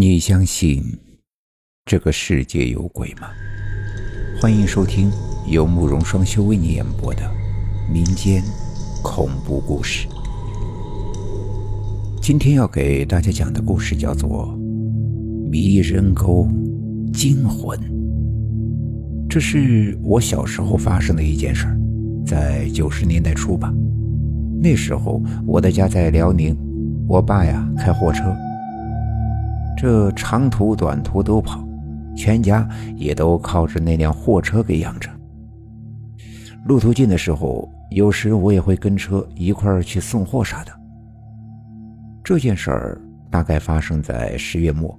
你相信这个世界有鬼吗？欢迎收听由慕容双修为你演播的民间恐怖故事。今天要给大家讲的故事叫做《迷人沟惊魂》。这是我小时候发生的一件事儿，在九十年代初吧。那时候我的家在辽宁，我爸呀开货车。这长途短途都跑，全家也都靠着那辆货车给养着。路途近的时候，有时我也会跟车一块儿去送货啥的。这件事儿大概发生在十月末，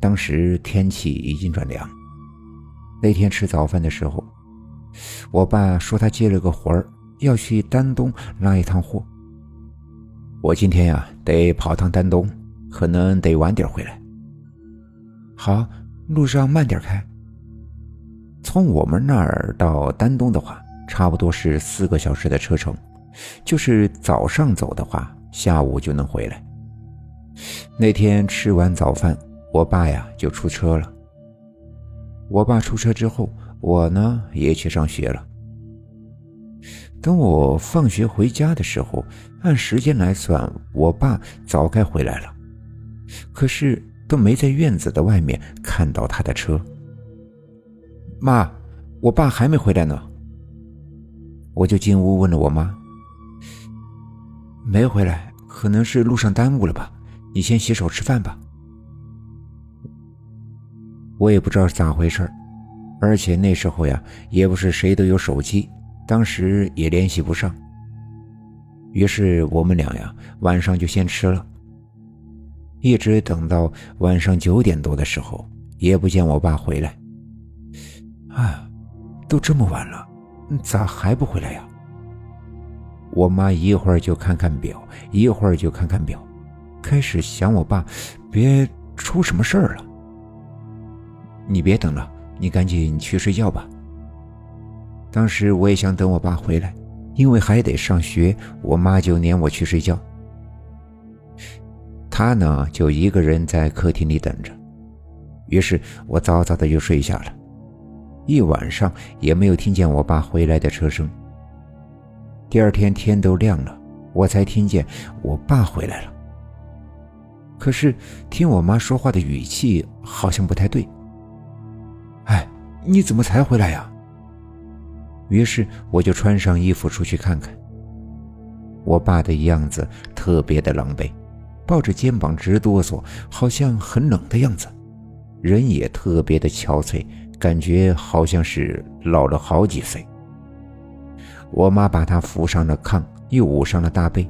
当时天气已经转凉。那天吃早饭的时候，我爸说他接了个活儿，要去丹东拉一趟货。我今天呀得跑趟丹东。可能得晚点回来。好，路上慢点开。从我们那儿到丹东的话，差不多是四个小时的车程。就是早上走的话，下午就能回来。那天吃完早饭，我爸呀就出车了。我爸出车之后，我呢也去上学了。等我放学回家的时候，按时间来算，我爸早该回来了。可是都没在院子的外面看到他的车。妈，我爸还没回来呢。我就进屋问了我妈，没回来，可能是路上耽误了吧？你先洗手吃饭吧。我也不知道是咋回事而且那时候呀，也不是谁都有手机，当时也联系不上。于是我们俩呀，晚上就先吃了。一直等到晚上九点多的时候，也不见我爸回来。啊，都这么晚了，咋还不回来呀？我妈一会儿就看看表，一会儿就看看表，开始想我爸别出什么事儿了。你别等了，你赶紧去睡觉吧。当时我也想等我爸回来，因为还得上学，我妈就撵我去睡觉。他呢，就一个人在客厅里等着。于是我早早的就睡下了，一晚上也没有听见我爸回来的车声。第二天天都亮了，我才听见我爸回来了。可是听我妈说话的语气好像不太对。哎，你怎么才回来呀？于是我就穿上衣服出去看看。我爸的样子特别的狼狈。抱着肩膀直哆嗦，好像很冷的样子，人也特别的憔悴，感觉好像是老了好几岁。我妈把他扶上了炕，又捂上了大被。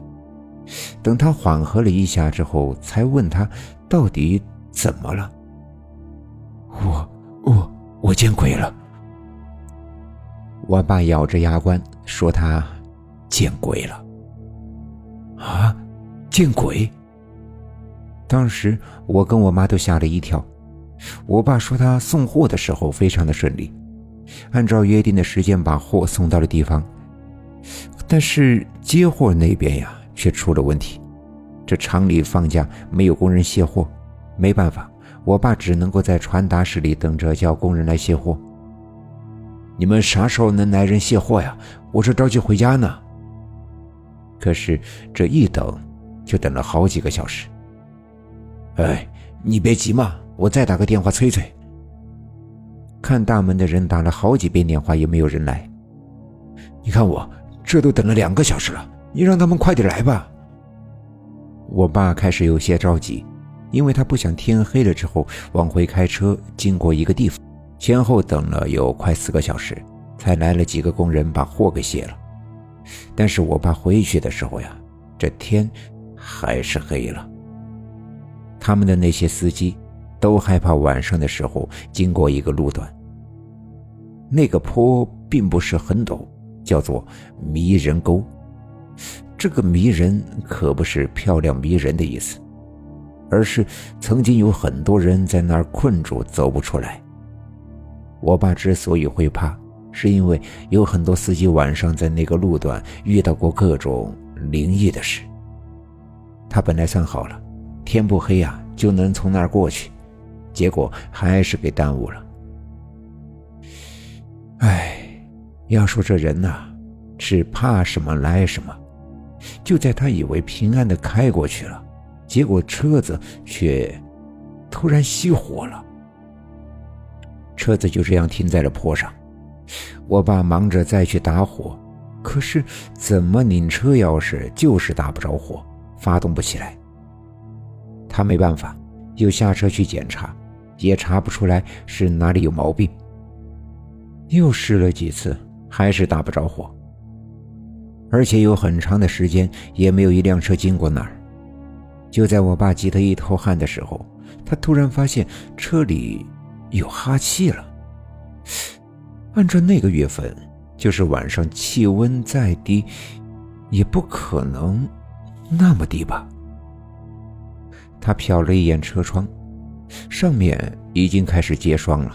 等他缓和了一下之后，才问他到底怎么了。我我我见鬼了！我爸咬着牙关说他见鬼了。啊，见鬼！当时我跟我妈都吓了一跳，我爸说他送货的时候非常的顺利，按照约定的时间把货送到了地方，但是接货那边呀却出了问题，这厂里放假没有工人卸货，没办法，我爸只能够在传达室里等着叫工人来卸货。你们啥时候能来人卸货呀？我这着急回家呢。可是这一等就等了好几个小时。哎，你别急嘛，我再打个电话催催。看大门的人打了好几遍电话也没有人来，你看我这都等了两个小时了，你让他们快点来吧。我爸开始有些着急，因为他不想天黑了之后往回开车经过一个地方，前后等了有快四个小时，才来了几个工人把货给卸了。但是我爸回去的时候呀，这天还是黑了。他们的那些司机都害怕晚上的时候经过一个路段。那个坡并不是很陡，叫做迷人沟。这个迷人可不是漂亮迷人的意思，而是曾经有很多人在那儿困住，走不出来。我爸之所以会怕，是因为有很多司机晚上在那个路段遇到过各种灵异的事。他本来算好了。天不黑呀，就能从那儿过去，结果还是给耽误了。哎，要说这人呐，是怕什么来什么。就在他以为平安的开过去了，结果车子却突然熄火了。车子就这样停在了坡上。我爸忙着再去打火，可是怎么拧车钥匙就是打不着火，发动不起来。他没办法，又下车去检查，也查不出来是哪里有毛病。又试了几次，还是打不着火，而且有很长的时间也没有一辆车经过那儿。就在我爸急得一头汗的时候，他突然发现车里有哈气了。按照那个月份，就是晚上气温再低，也不可能那么低吧。他瞟了一眼车窗，上面已经开始结霜了。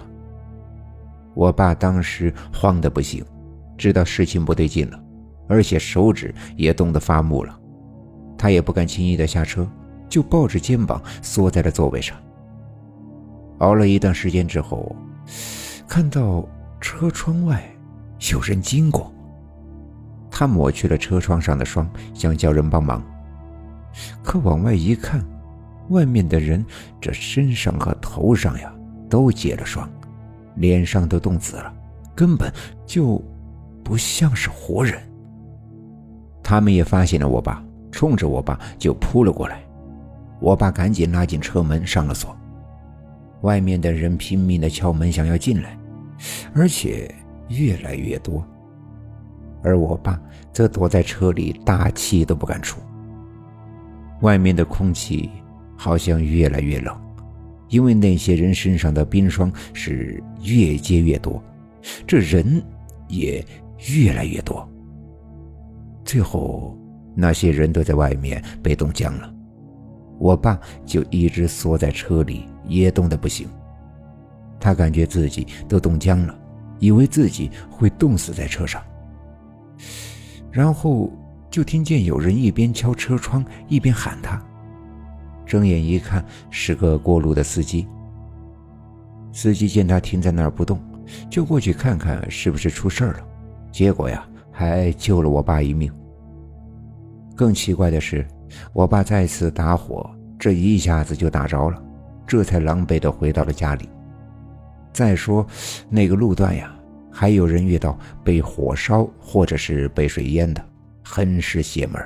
我爸当时慌得不行，知道事情不对劲了，而且手指也冻得发木了。他也不敢轻易的下车，就抱着肩膀缩在了座位上。熬了一段时间之后，看到。车窗外有人经过，他抹去了车窗上的霜，想叫人帮忙。可往外一看，外面的人这身上和头上呀都结了霜，脸上都冻紫了，根本就不像是活人。他们也发现了我爸，冲着我爸就扑了过来。我爸赶紧拉紧车门上了锁，外面的人拼命的敲门，想要进来。而且越来越多，而我爸则躲在车里，大气都不敢出。外面的空气好像越来越冷，因为那些人身上的冰霜是越结越多，这人也越来越多。最后，那些人都在外面被冻僵了，我爸就一直缩在车里，也冻得不行。他感觉自己都冻僵了，以为自己会冻死在车上。然后就听见有人一边敲车窗一边喊他。睁眼一看，是个过路的司机。司机见他停在那儿不动，就过去看看是不是出事了。结果呀，还救了我爸一命。更奇怪的是，我爸再次打火，这一下子就打着了，这才狼狈地回到了家里。再说，那个路段呀，还有人遇到被火烧或者是被水淹的，很是邪门。